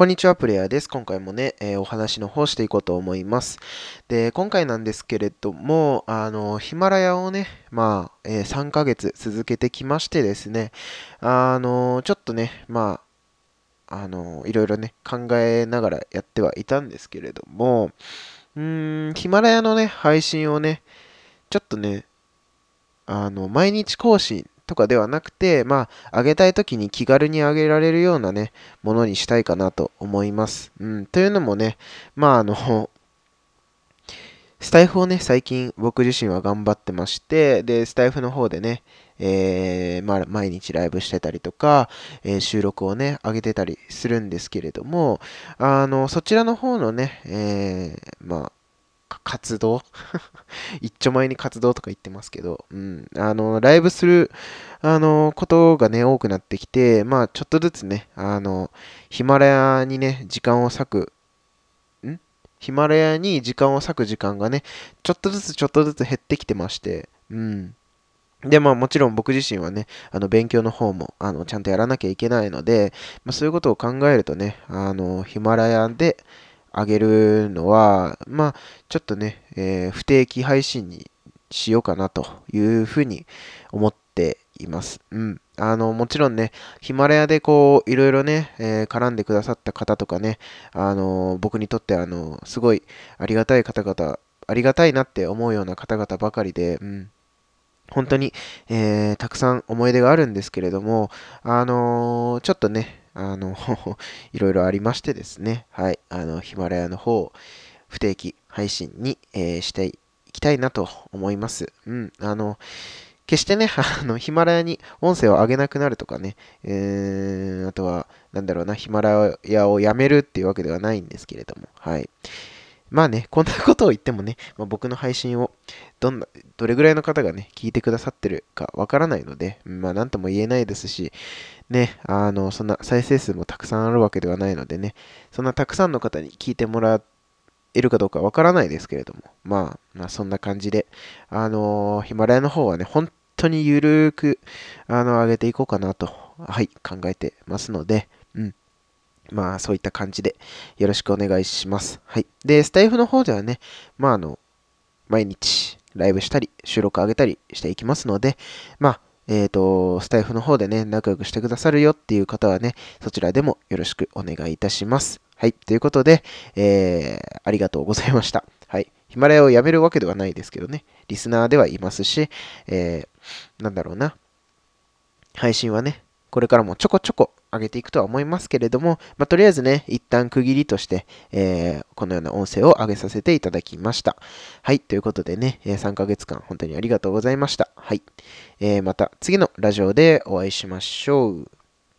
こんにちは、プレイヤーです。今回もね、えー、お話の方していこうと思います。で、今回なんですけれども、あの、ヒマラヤをね、まあ、えー、3ヶ月続けてきましてですね、あの、ちょっとね、まあ、あの、いろいろね、考えながらやってはいたんですけれども、うーん、ヒマラヤのね、配信をね、ちょっとね、あの、毎日更新とかではなくて、まあ、あげたい時に気軽にあげられるようなね、ものにしたいかなと思います。うん、というのもね、まあ、あの、スタイフをね、最近僕自身は頑張ってまして、で、スタイフの方でね、えー、まあ、毎日ライブしてたりとか、えー、収録をね、上げてたりするんですけれども、あの、そちらの方のね、えー、まあ、活動？一丁前に活動とか言ってますけど、うん、あの、ライブする、あの、ことがね、多くなってきて、まあ、ちょっとずつね、あの、ヒマラヤにね、時間を割く、ん？ヒマラヤに時間を割く時間がね、ちょっとずつちょっとずつ減ってきてまして、うん。で、まあもちろん僕自身はね、あの勉強の方もあのちゃんとやらなきゃいけないので、まあ、そういうことを考えるとね、あのヒマラヤで、あげるのは、まあ、ちょっとね、えー、不定期配信にしようかなというふうに思っています。うん。あの、もちろんね、ヒマラヤでこう、いろいろね、えー、絡んでくださった方とかね、あの、僕にとってあの、すごいありがたい方々、ありがたいなって思うような方々ばかりで、うん。本当に、えー、たくさん思い出があるんですけれども、あのー、ちょっとね、あの いろいろありましてですね、はい、あの、ヒマラヤの方、不定期配信に、えー、していきたいなと思います。うん、あの、決してね、あの、ヒマラヤに音声を上げなくなるとかね、えー、あとは、なんだろうな、ヒマラヤをやめるっていうわけではないんですけれども、はい。まあね、こんなことを言ってもね、まあ、僕の配信をどんな、どれぐらいの方がね、聞いてくださってるかわからないので、まあなんとも言えないですし、ね、あの、そんな再生数もたくさんあるわけではないのでね、そんなたくさんの方に聞いてもらえるかどうかわからないですけれども、まあ、まあ、そんな感じで、あのヒマラヤの方はね、本当にゆるく、あの、上げていこうかなと、はい、考えてますので、うん。まあ、そういった感じでよろしくお願いします。はい。で、スタイフの方ではね、まあ、あの、毎日ライブしたり、収録上げたりしていきますので、まあ、えっ、ー、と、スタイフの方でね、仲良くしてくださるよっていう方はね、そちらでもよろしくお願いいたします。はい。ということで、えー、ありがとうございました。はい。ヒマラヤをやめるわけではないですけどね、リスナーではいますし、えー、なんだろうな。配信はね、これからもちょこちょこ上げていくとは思いますけれども、まあ、とりあえずね、一旦区切りとして、えー、このような音声を上げさせていただきました。はい、ということでね、3ヶ月間本当にありがとうございました。はい、えー、また次のラジオでお会いしましょう。